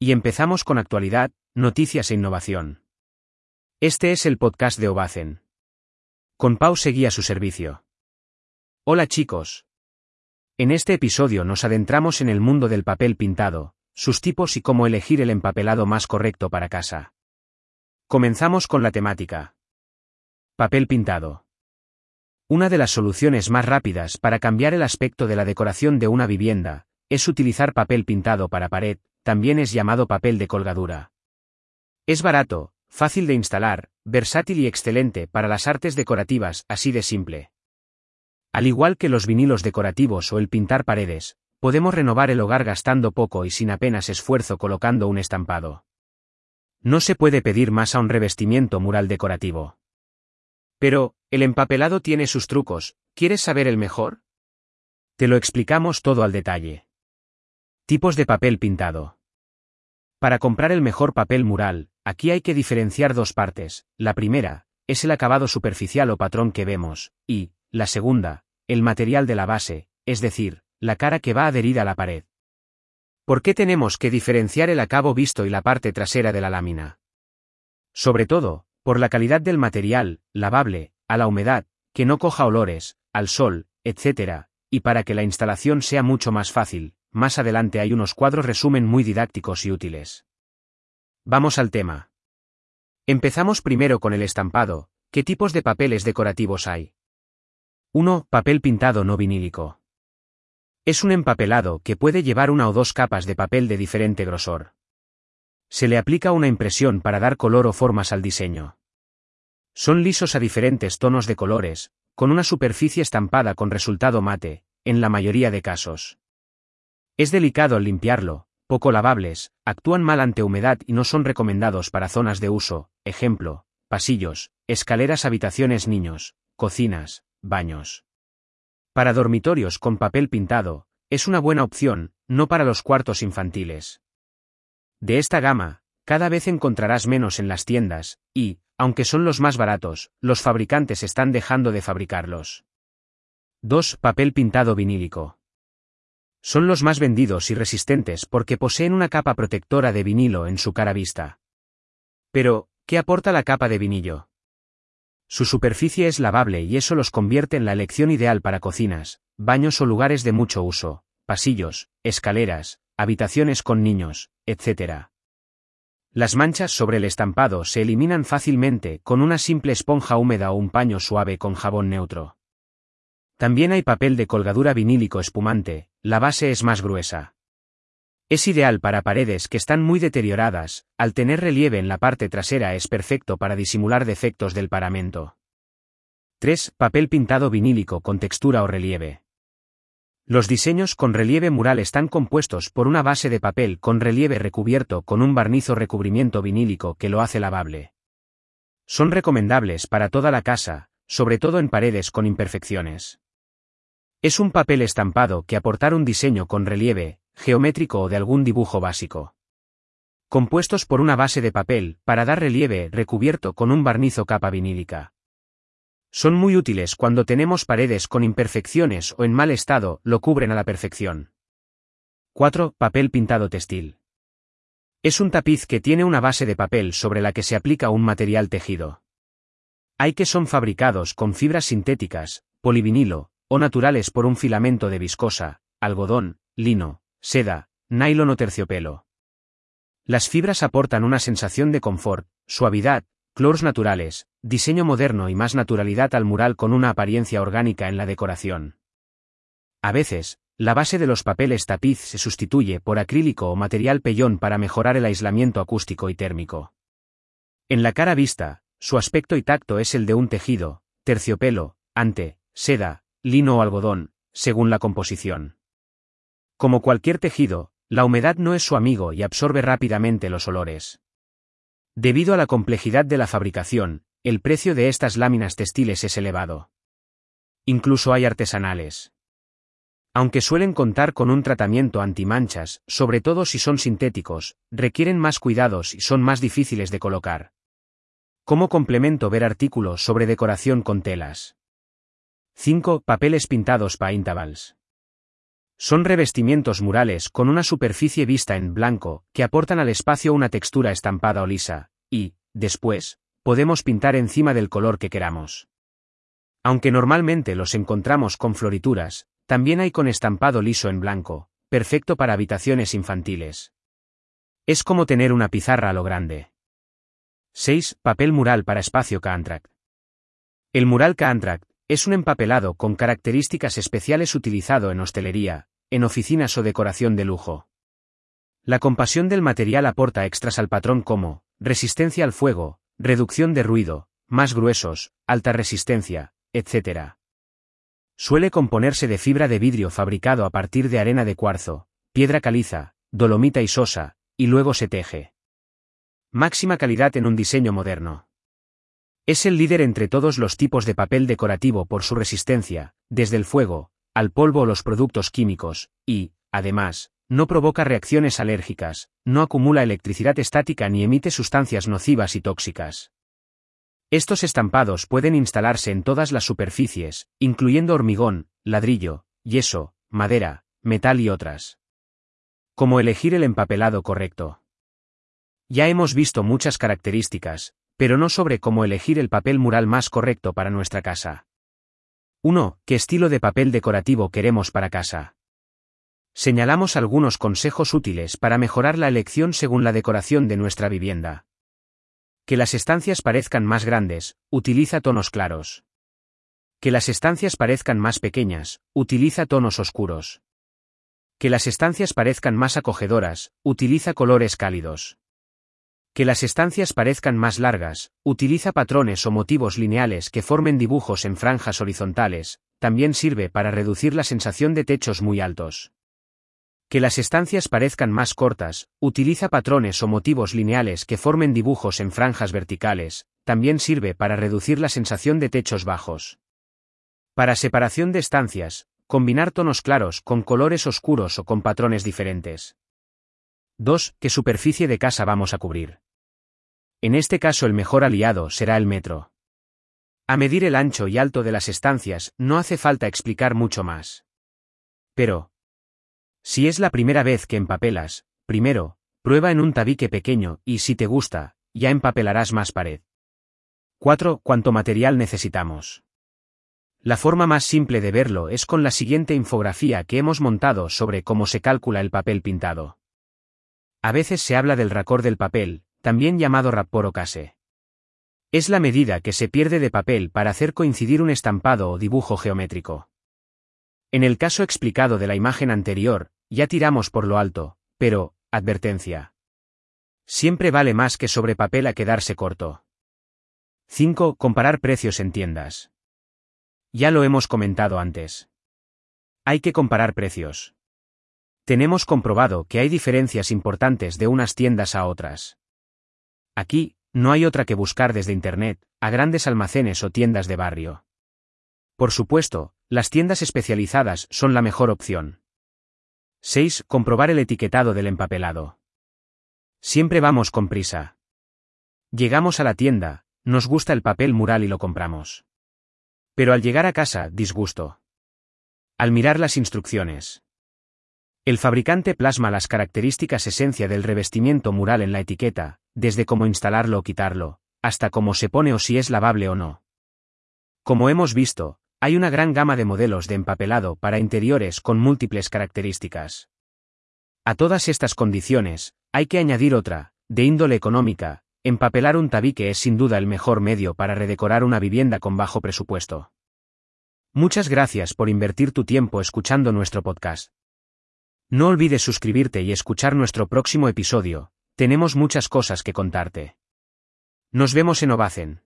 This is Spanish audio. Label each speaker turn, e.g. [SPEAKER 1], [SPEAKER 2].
[SPEAKER 1] Y empezamos con actualidad, noticias e innovación. Este es el podcast de Obacen. Con Pau seguía su servicio. Hola chicos. En este episodio nos adentramos en el mundo del papel pintado, sus tipos y cómo elegir el empapelado más correcto para casa. Comenzamos con la temática. Papel pintado. Una de las soluciones más rápidas para cambiar el aspecto de la decoración de una vivienda, es utilizar papel pintado para pared, también es llamado papel de colgadura. Es barato, fácil de instalar, versátil y excelente para las artes decorativas, así de simple. Al igual que los vinilos decorativos o el pintar paredes, podemos renovar el hogar gastando poco y sin apenas esfuerzo colocando un estampado. No se puede pedir más a un revestimiento mural decorativo. Pero, el empapelado tiene sus trucos, ¿quieres saber el mejor? Te lo explicamos todo al detalle. Tipos de papel pintado. Para comprar el mejor papel mural, aquí hay que diferenciar dos partes. La primera, es el acabado superficial o patrón que vemos, y, la segunda, el material de la base, es decir, la cara que va adherida a la pared. ¿Por qué tenemos que diferenciar el acabo visto y la parte trasera de la lámina? Sobre todo, por la calidad del material, lavable, a la humedad, que no coja olores, al sol, etc., y para que la instalación sea mucho más fácil, más adelante hay unos cuadros resumen muy didácticos y útiles. Vamos al tema. Empezamos primero con el estampado, ¿qué tipos de papeles decorativos hay? 1. Papel pintado no vinílico. Es un empapelado que puede llevar una o dos capas de papel de diferente grosor. Se le aplica una impresión para dar color o formas al diseño. Son lisos a diferentes tonos de colores, con una superficie estampada con resultado mate, en la mayoría de casos. Es delicado limpiarlo, poco lavables, actúan mal ante humedad y no son recomendados para zonas de uso, ejemplo, pasillos, escaleras, habitaciones, niños, cocinas, baños. Para dormitorios con papel pintado, es una buena opción, no para los cuartos infantiles. De esta gama, cada vez encontrarás menos en las tiendas, y, aunque son los más baratos, los fabricantes están dejando de fabricarlos. 2. Papel pintado vinílico. Son los más vendidos y resistentes porque poseen una capa protectora de vinilo en su cara vista. Pero, ¿qué aporta la capa de vinilo? Su superficie es lavable y eso los convierte en la elección ideal para cocinas, baños o lugares de mucho uso, pasillos, escaleras, habitaciones con niños, etc. Las manchas sobre el estampado se eliminan fácilmente con una simple esponja húmeda o un paño suave con jabón neutro. También hay papel de colgadura vinílico espumante, la base es más gruesa. Es ideal para paredes que están muy deterioradas, al tener relieve en la parte trasera es perfecto para disimular defectos del paramento. 3. Papel pintado vinílico con textura o relieve. Los diseños con relieve mural están compuestos por una base de papel con relieve recubierto con un barniz o recubrimiento vinílico que lo hace lavable. Son recomendables para toda la casa, sobre todo en paredes con imperfecciones. Es un papel estampado que aportar un diseño con relieve, geométrico o de algún dibujo básico. Compuestos por una base de papel, para dar relieve recubierto con un barniz o capa vinílica. Son muy útiles cuando tenemos paredes con imperfecciones o en mal estado, lo cubren a la perfección. 4. Papel pintado textil. Es un tapiz que tiene una base de papel sobre la que se aplica un material tejido. Hay que son fabricados con fibras sintéticas, polivinilo, o naturales por un filamento de viscosa, algodón, lino, seda, nylon o terciopelo. Las fibras aportan una sensación de confort, suavidad, Clors naturales, diseño moderno y más naturalidad al mural con una apariencia orgánica en la decoración. A veces, la base de los papeles tapiz se sustituye por acrílico o material pellón para mejorar el aislamiento acústico y térmico. En la cara vista, su aspecto y tacto es el de un tejido, terciopelo, ante, seda, lino o algodón, según la composición. Como cualquier tejido, la humedad no es su amigo y absorbe rápidamente los olores. Debido a la complejidad de la fabricación, el precio de estas láminas textiles es elevado. Incluso hay artesanales. Aunque suelen contar con un tratamiento antimanchas, sobre todo si son sintéticos, requieren más cuidados y son más difíciles de colocar. Como complemento ver artículos sobre decoración con telas. 5. Papeles pintados paintables. Son revestimientos murales con una superficie vista en blanco, que aportan al espacio una textura estampada o lisa, y, después, podemos pintar encima del color que queramos. Aunque normalmente los encontramos con florituras, también hay con estampado liso en blanco, perfecto para habitaciones infantiles. Es como tener una pizarra a lo grande. 6. Papel mural para espacio Caantract. El mural Caantract es un empapelado con características especiales utilizado en hostelería, en oficinas o decoración de lujo. La compasión del material aporta extras al patrón como resistencia al fuego, reducción de ruido, más gruesos, alta resistencia, etc. Suele componerse de fibra de vidrio fabricado a partir de arena de cuarzo, piedra caliza, dolomita y sosa, y luego se teje. Máxima calidad en un diseño moderno. Es el líder entre todos los tipos de papel decorativo por su resistencia, desde el fuego, al polvo o los productos químicos, y, además, no provoca reacciones alérgicas, no acumula electricidad estática ni emite sustancias nocivas y tóxicas. Estos estampados pueden instalarse en todas las superficies, incluyendo hormigón, ladrillo, yeso, madera, metal y otras. ¿Cómo elegir el empapelado correcto? Ya hemos visto muchas características, pero no sobre cómo elegir el papel mural más correcto para nuestra casa. 1. ¿Qué estilo de papel decorativo queremos para casa? Señalamos algunos consejos útiles para mejorar la elección según la decoración de nuestra vivienda. Que las estancias parezcan más grandes, utiliza tonos claros. Que las estancias parezcan más pequeñas, utiliza tonos oscuros. Que las estancias parezcan más acogedoras, utiliza colores cálidos. Que las estancias parezcan más largas, utiliza patrones o motivos lineales que formen dibujos en franjas horizontales, también sirve para reducir la sensación de techos muy altos. Que las estancias parezcan más cortas, utiliza patrones o motivos lineales que formen dibujos en franjas verticales, también sirve para reducir la sensación de techos bajos. Para separación de estancias, combinar tonos claros con colores oscuros o con patrones diferentes. 2. ¿Qué superficie de casa vamos a cubrir? En este caso el mejor aliado será el metro. A medir el ancho y alto de las estancias no hace falta explicar mucho más. Pero, si es la primera vez que empapelas, primero, prueba en un tabique pequeño y si te gusta, ya empapelarás más pared. 4. ¿Cuánto material necesitamos? La forma más simple de verlo es con la siguiente infografía que hemos montado sobre cómo se calcula el papel pintado. A veces se habla del racor del papel, también llamado rapport o case. Es la medida que se pierde de papel para hacer coincidir un estampado o dibujo geométrico. En el caso explicado de la imagen anterior, ya tiramos por lo alto, pero, advertencia. Siempre vale más que sobre papel a quedarse corto. 5. Comparar precios en tiendas. Ya lo hemos comentado antes. Hay que comparar precios. Tenemos comprobado que hay diferencias importantes de unas tiendas a otras. Aquí, no hay otra que buscar desde Internet, a grandes almacenes o tiendas de barrio. Por supuesto, las tiendas especializadas son la mejor opción. 6. Comprobar el etiquetado del empapelado. Siempre vamos con prisa. Llegamos a la tienda, nos gusta el papel mural y lo compramos. Pero al llegar a casa, disgusto. Al mirar las instrucciones. El fabricante plasma las características esencia del revestimiento mural en la etiqueta, desde cómo instalarlo o quitarlo, hasta cómo se pone o si es lavable o no. Como hemos visto, hay una gran gama de modelos de empapelado para interiores con múltiples características. A todas estas condiciones, hay que añadir otra, de índole económica, empapelar un tabique es sin duda el mejor medio para redecorar una vivienda con bajo presupuesto. Muchas gracias por invertir tu tiempo escuchando nuestro podcast. No olvides suscribirte y escuchar nuestro próximo episodio, tenemos muchas cosas que contarte. Nos vemos en Ovacen.